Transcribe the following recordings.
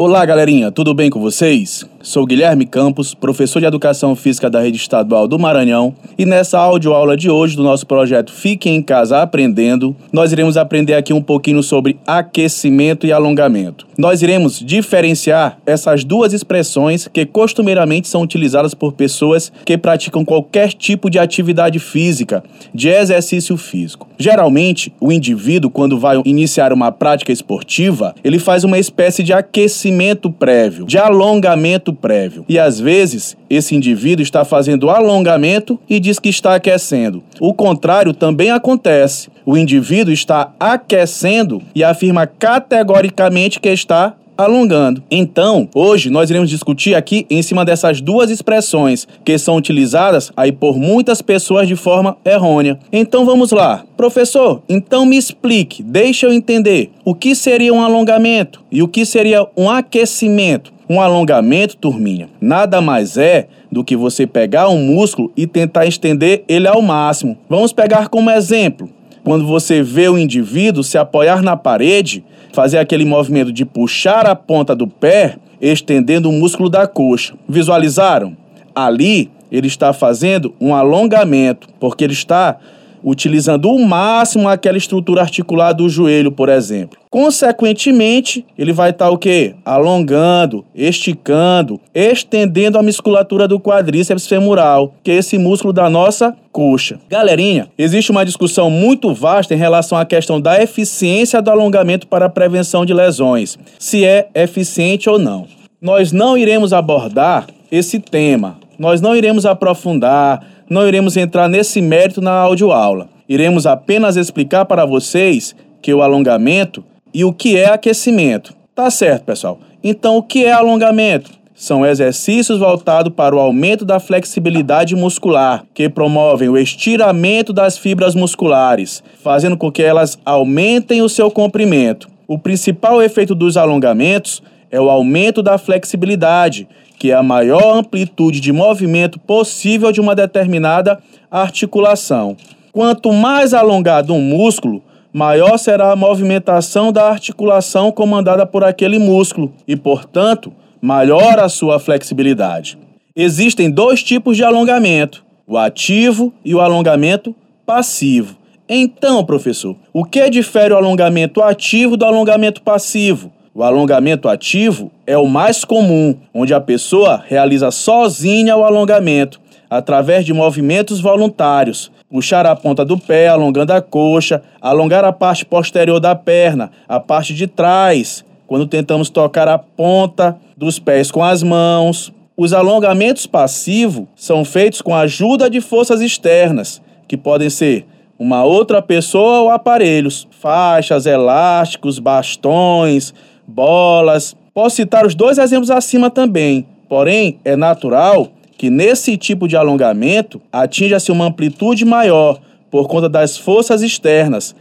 Olá, galerinha, tudo bem com vocês? Sou Guilherme Campos, professor de Educação Física da Rede Estadual do Maranhão, e nessa audioaula de hoje do nosso projeto Fique em Casa Aprendendo, nós iremos aprender aqui um pouquinho sobre aquecimento e alongamento. Nós iremos diferenciar essas duas expressões que costumeiramente são utilizadas por pessoas que praticam qualquer tipo de atividade física, de exercício físico. Geralmente, o indivíduo, quando vai iniciar uma prática esportiva, ele faz uma espécie de aquecimento prévio, de alongamento prévio. E às vezes, esse indivíduo está fazendo alongamento e diz que está aquecendo. O contrário também acontece. O indivíduo está aquecendo e afirma categoricamente que está alongando. Então, hoje nós iremos discutir aqui em cima dessas duas expressões que são utilizadas aí por muitas pessoas de forma errônea. Então vamos lá. Professor, então me explique, deixa eu entender o que seria um alongamento e o que seria um aquecimento. Um alongamento, turminha, nada mais é do que você pegar um músculo e tentar estender ele ao máximo. Vamos pegar como exemplo. Quando você vê o indivíduo se apoiar na parede, fazer aquele movimento de puxar a ponta do pé, estendendo o músculo da coxa. Visualizaram? Ali ele está fazendo um alongamento, porque ele está utilizando o máximo aquela estrutura articular do joelho, por exemplo. Consequentemente, ele vai estar tá, o quê? Alongando, esticando, estendendo a musculatura do quadríceps femoral, que é esse músculo da nossa coxa. Galerinha, existe uma discussão muito vasta em relação à questão da eficiência do alongamento para a prevenção de lesões, se é eficiente ou não. Nós não iremos abordar esse tema, nós não iremos aprofundar, não iremos entrar nesse mérito na audioaula. Iremos apenas explicar para vocês que o alongamento e o que é aquecimento. Tá certo, pessoal? Então, o que é alongamento? São exercícios voltados para o aumento da flexibilidade muscular, que promovem o estiramento das fibras musculares, fazendo com que elas aumentem o seu comprimento. O principal efeito dos alongamentos é o aumento da flexibilidade, que é a maior amplitude de movimento possível de uma determinada articulação. Quanto mais alongado um músculo, maior será a movimentação da articulação comandada por aquele músculo e, portanto, maior a sua flexibilidade. Existem dois tipos de alongamento: o ativo e o alongamento passivo. Então, professor, o que difere o alongamento ativo do alongamento passivo? O alongamento ativo é o mais comum, onde a pessoa realiza sozinha o alongamento, através de movimentos voluntários. Puxar a ponta do pé, alongando a coxa, alongar a parte posterior da perna, a parte de trás, quando tentamos tocar a ponta dos pés com as mãos. Os alongamentos passivos são feitos com a ajuda de forças externas, que podem ser uma outra pessoa ou aparelhos, faixas, elásticos, bastões, bolas. Posso citar os dois exemplos acima também, porém é natural que nesse tipo de alongamento atinja-se uma amplitude maior por conta das forças externas,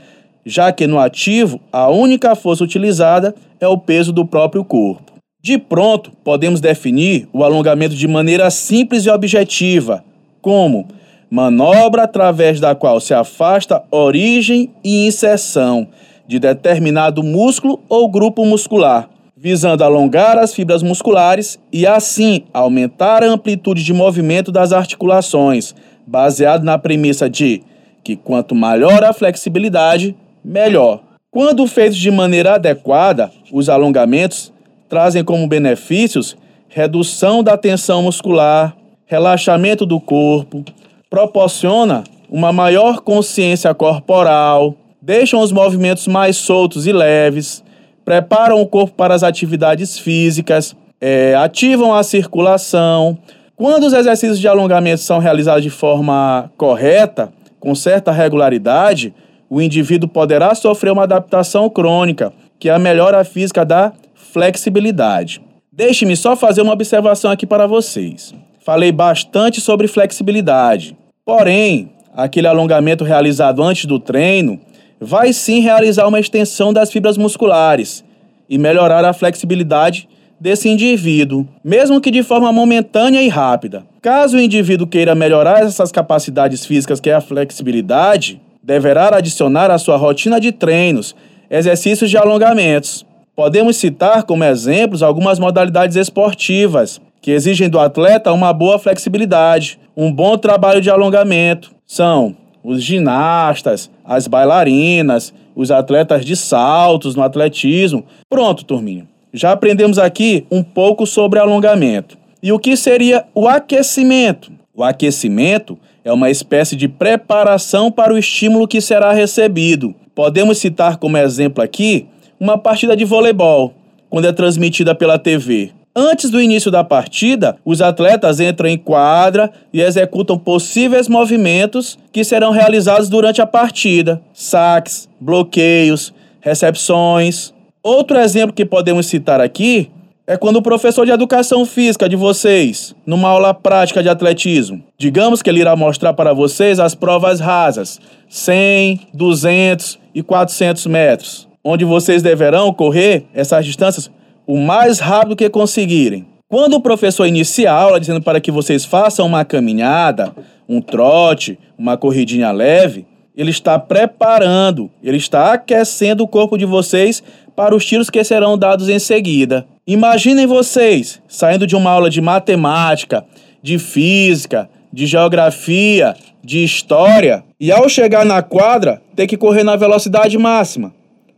já que no ativo a única força utilizada é o peso do próprio corpo. De pronto, podemos definir o alongamento de maneira simples e objetiva, como manobra através da qual se afasta origem e inserção de determinado músculo ou grupo muscular, visando alongar as fibras musculares e assim aumentar a amplitude de movimento das articulações, baseado na premissa de que quanto maior a flexibilidade, melhor. Quando feitos de maneira adequada, os alongamentos trazem como benefícios redução da tensão muscular, relaxamento do corpo, proporciona uma maior consciência corporal, deixam os movimentos mais soltos e leves, preparam o corpo para as atividades físicas, é, ativam a circulação. Quando os exercícios de alongamento são realizados de forma correta, com certa regularidade, o indivíduo poderá sofrer uma adaptação crônica, que é a melhora física da flexibilidade. Deixe-me só fazer uma observação aqui para vocês. Falei bastante sobre flexibilidade, porém, aquele alongamento realizado antes do treino vai sim realizar uma extensão das fibras musculares e melhorar a flexibilidade desse indivíduo, mesmo que de forma momentânea e rápida. Caso o indivíduo queira melhorar essas capacidades físicas, que é a flexibilidade, deverá adicionar à sua rotina de treinos exercícios de alongamentos. Podemos citar como exemplos algumas modalidades esportivas que exigem do atleta uma boa flexibilidade, um bom trabalho de alongamento. São os ginastas, as bailarinas, os atletas de saltos no atletismo. Pronto, turminha. Já aprendemos aqui um pouco sobre alongamento. E o que seria o aquecimento? O aquecimento é uma espécie de preparação para o estímulo que será recebido. Podemos citar como exemplo aqui uma partida de voleibol, quando é transmitida pela TV. Antes do início da partida, os atletas entram em quadra e executam possíveis movimentos que serão realizados durante a partida: saques, bloqueios, recepções. Outro exemplo que podemos citar aqui é quando o professor de educação física de vocês, numa aula prática de atletismo, digamos que ele irá mostrar para vocês as provas rasas, 100, 200 e 400 metros, onde vocês deverão correr essas distâncias o mais rápido que conseguirem. Quando o professor inicia a aula dizendo para que vocês façam uma caminhada, um trote, uma corridinha leve, ele está preparando, ele está aquecendo o corpo de vocês para os tiros que serão dados em seguida. Imaginem vocês saindo de uma aula de matemática, de física, de geografia, de história e ao chegar na quadra ter que correr na velocidade máxima.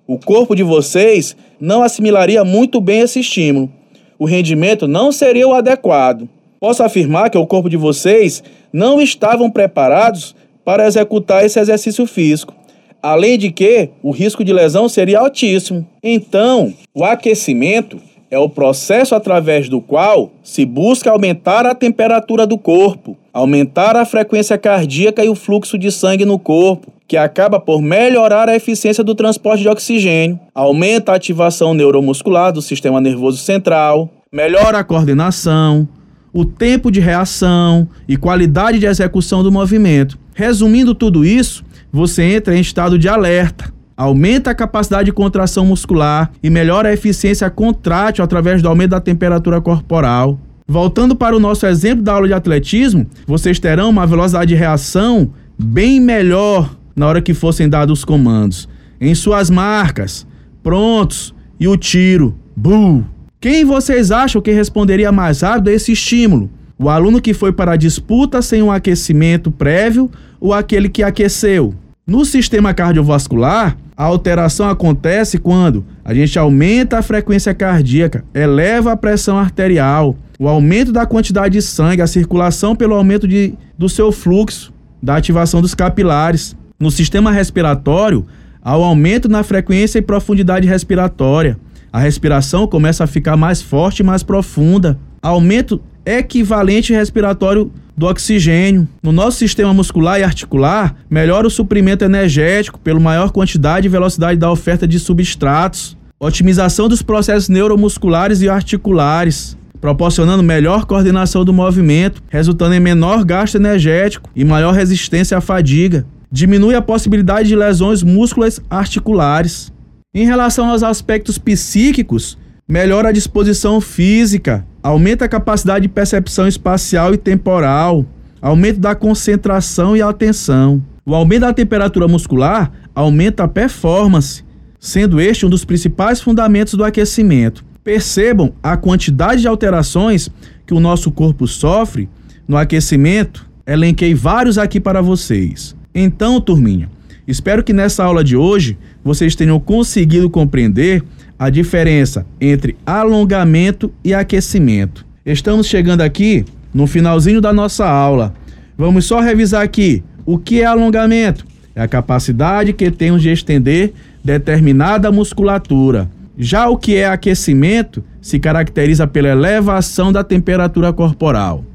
O corpo de vocês não assimilaria muito bem esse estímulo. O rendimento não seria o adequado. Posso afirmar que o corpo de vocês não estavam preparados para executar esse exercício físico. Além de que o risco de lesão seria altíssimo. Então, o aquecimento é o processo através do qual se busca aumentar a temperatura do corpo, aumentar a frequência cardíaca e o fluxo de sangue no corpo, que acaba por melhorar a eficiência do transporte de oxigênio, aumenta a ativação neuromuscular do sistema nervoso central, melhora a coordenação, o tempo de reação e qualidade de execução do movimento. Resumindo tudo isso, você entra em estado de alerta, aumenta a capacidade de contração muscular e melhora a eficiência contrátil através do aumento da temperatura corporal. Voltando para o nosso exemplo da aula de atletismo, vocês terão uma velocidade de reação bem melhor na hora que fossem dados os comandos. Em suas marcas, prontos e o tiro. Buh! Quem vocês acham que responderia mais rápido a esse estímulo? O aluno que foi para a disputa sem um aquecimento prévio ou aquele que aqueceu? No sistema cardiovascular, a alteração acontece quando a gente aumenta a frequência cardíaca, eleva a pressão arterial, o aumento da quantidade de sangue, a circulação pelo aumento de, do seu fluxo, da ativação dos capilares. No sistema respiratório, há o aumento na frequência e profundidade respiratória. A respiração começa a ficar mais forte e mais profunda. Aumento equivalente respiratório do oxigênio. No nosso sistema muscular e articular, melhora o suprimento energético pela maior quantidade e velocidade da oferta de substratos. Otimização dos processos neuromusculares e articulares, proporcionando melhor coordenação do movimento, resultando em menor gasto energético e maior resistência à fadiga. Diminui a possibilidade de lesões músculas articulares. Em relação aos aspectos psíquicos, melhora a disposição física, aumenta a capacidade de percepção espacial e temporal, aumento da concentração e atenção. O aumento da temperatura muscular aumenta a performance, sendo este um dos principais fundamentos do aquecimento. Percebam a quantidade de alterações que o nosso corpo sofre no aquecimento. Elenquei vários aqui para vocês. Então, turminha, espero que nessa aula de hoje vocês tenham conseguido compreender a diferença entre alongamento e aquecimento. Estamos chegando aqui no finalzinho da nossa aula. Vamos só revisar aqui o que é alongamento. É a capacidade que temos de estender determinada musculatura. Já o que é aquecimento se caracteriza pela elevação da temperatura corporal.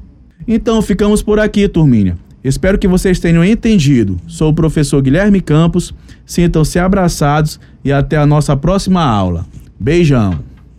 Então ficamos por aqui, turminha. Espero que vocês tenham entendido. Sou o professor Guilherme Campos. Sintam-se abraçados e até a nossa próxima aula. Beijão!